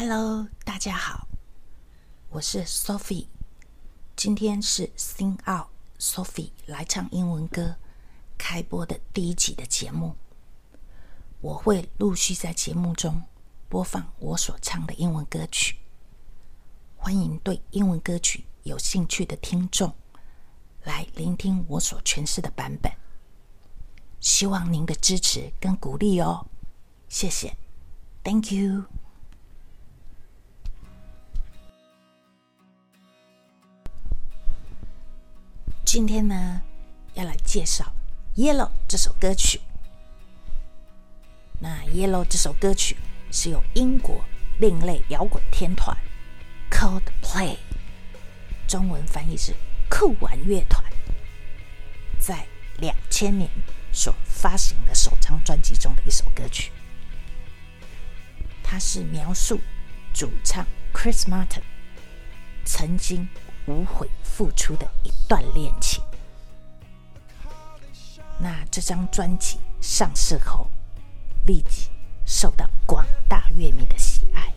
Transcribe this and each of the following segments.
Hello，大家好，我是 Sophie。今天是 Sing Out Sophie 来唱英文歌开播的第一集的节目。我会陆续在节目中播放我所唱的英文歌曲。欢迎对英文歌曲有兴趣的听众来聆听我所诠释的版本。希望您的支持跟鼓励哦，谢谢，Thank you。今天呢，要来介绍《Yellow》这首歌曲。那《Yellow》这首歌曲是由英国另类摇滚天团 Coldplay（ 中文翻译是酷玩乐团）在两千年所发行的首张专辑中的一首歌曲。它是描述主唱 Chris Martin 曾经。无悔付出的一段恋情。那这张专辑上市后，立即受到广大乐迷的喜爱。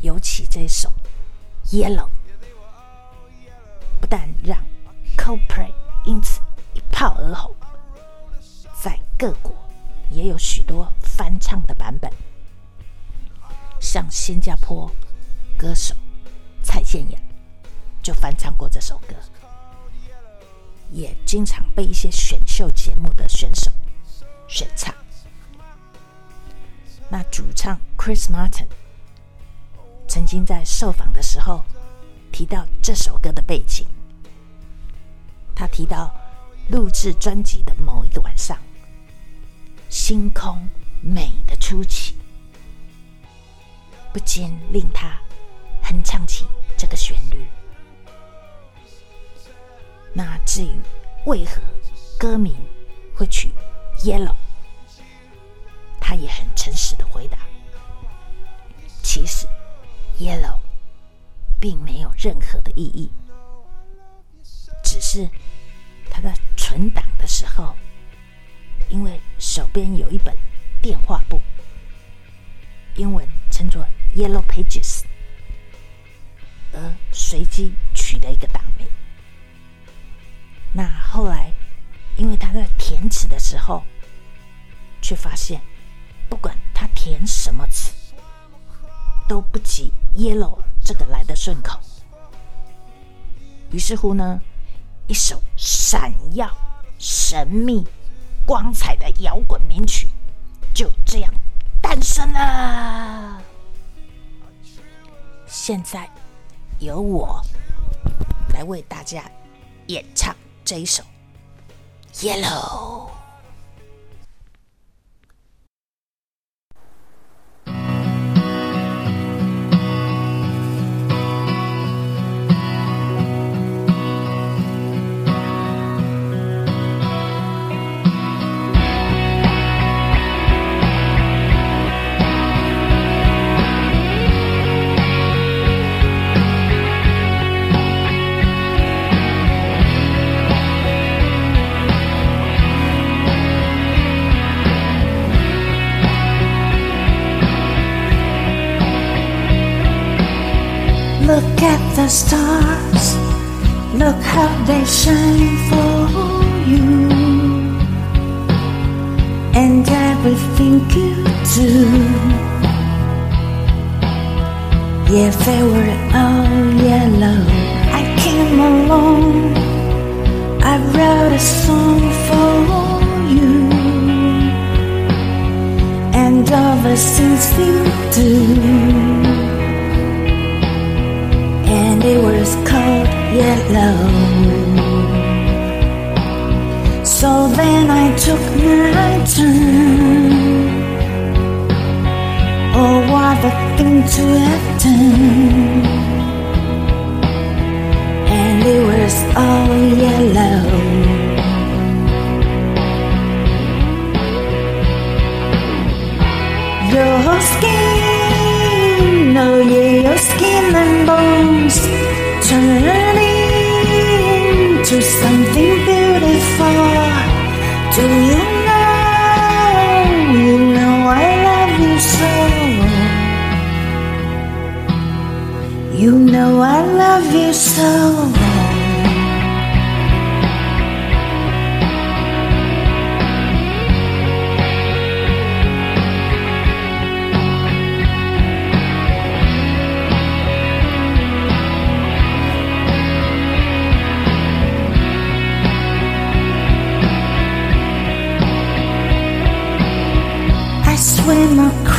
尤其这首《Yellow》，不但让 Coldplay 因此一炮而红，在各国也有许多翻唱的版本，像新加坡歌手蔡健雅。就翻唱过这首歌，也经常被一些选秀节目的选手选唱。那主唱 Chris Martin 曾经在受访的时候提到这首歌的背景，他提到录制专辑的某一个晚上，星空美的出奇，不禁令他哼唱起这个旋律。那至于为何歌名会取 Yellow，他也很诚实的回答：其实 Yellow 并没有任何的意义，只是他在存档的时候，因为手边有一本电话簿，英文称作 Yellow Pages，而随机取了一个档名。那后来，因为他在填词的时候，却发现，不管他填什么词，都不及 “yellow” 这个来的顺口。于是乎呢，一首闪耀、神秘、光彩的摇滚名曲就这样诞生了。现在，由我来为大家演唱。这一首《Yellow》。The stars, look how they shine for you. And everything you do. Yeah, they were all yellow. I came along, I wrote a song for you. And all the things you do and it was cold yellow. So then I took my turn. Oh, what a thing to have done. And it was all yellow. Do you know, you know I love you so? You know I love you so.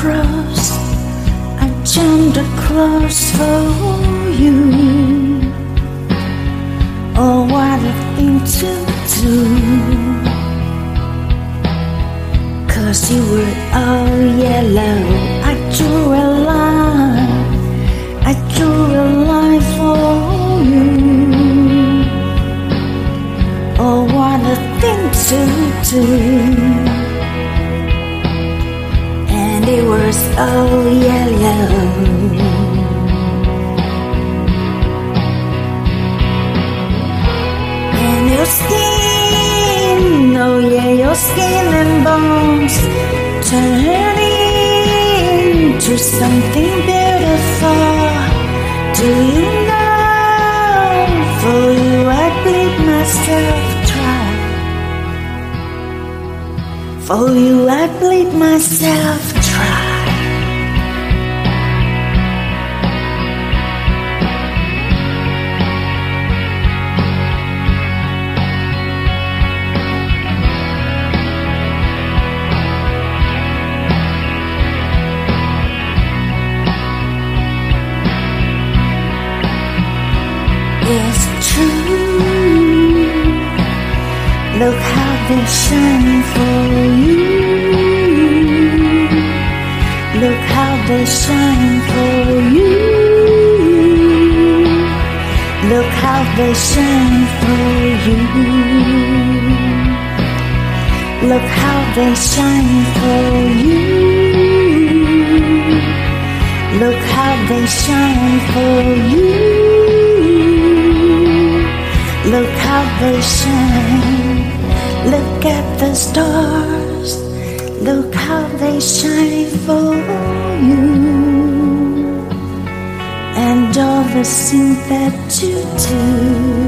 Across, I jumped across for you. Oh, what a thing to do. Cause you were all yellow. I drew a line, I drew a line for you. Oh, what a thing to do all yellow. And your skin, oh yeah, your skin and bones turn into something beautiful. Do you know? For you, I bleed myself dry. For you, I bleed myself It's true. Look how they shine for you. Look how they shine for you. Look how they shine for you. Look how they shine for you. Look how they shine for you. Look how they shine. Look at the stars. Look how they shine for you. And all the things that you do.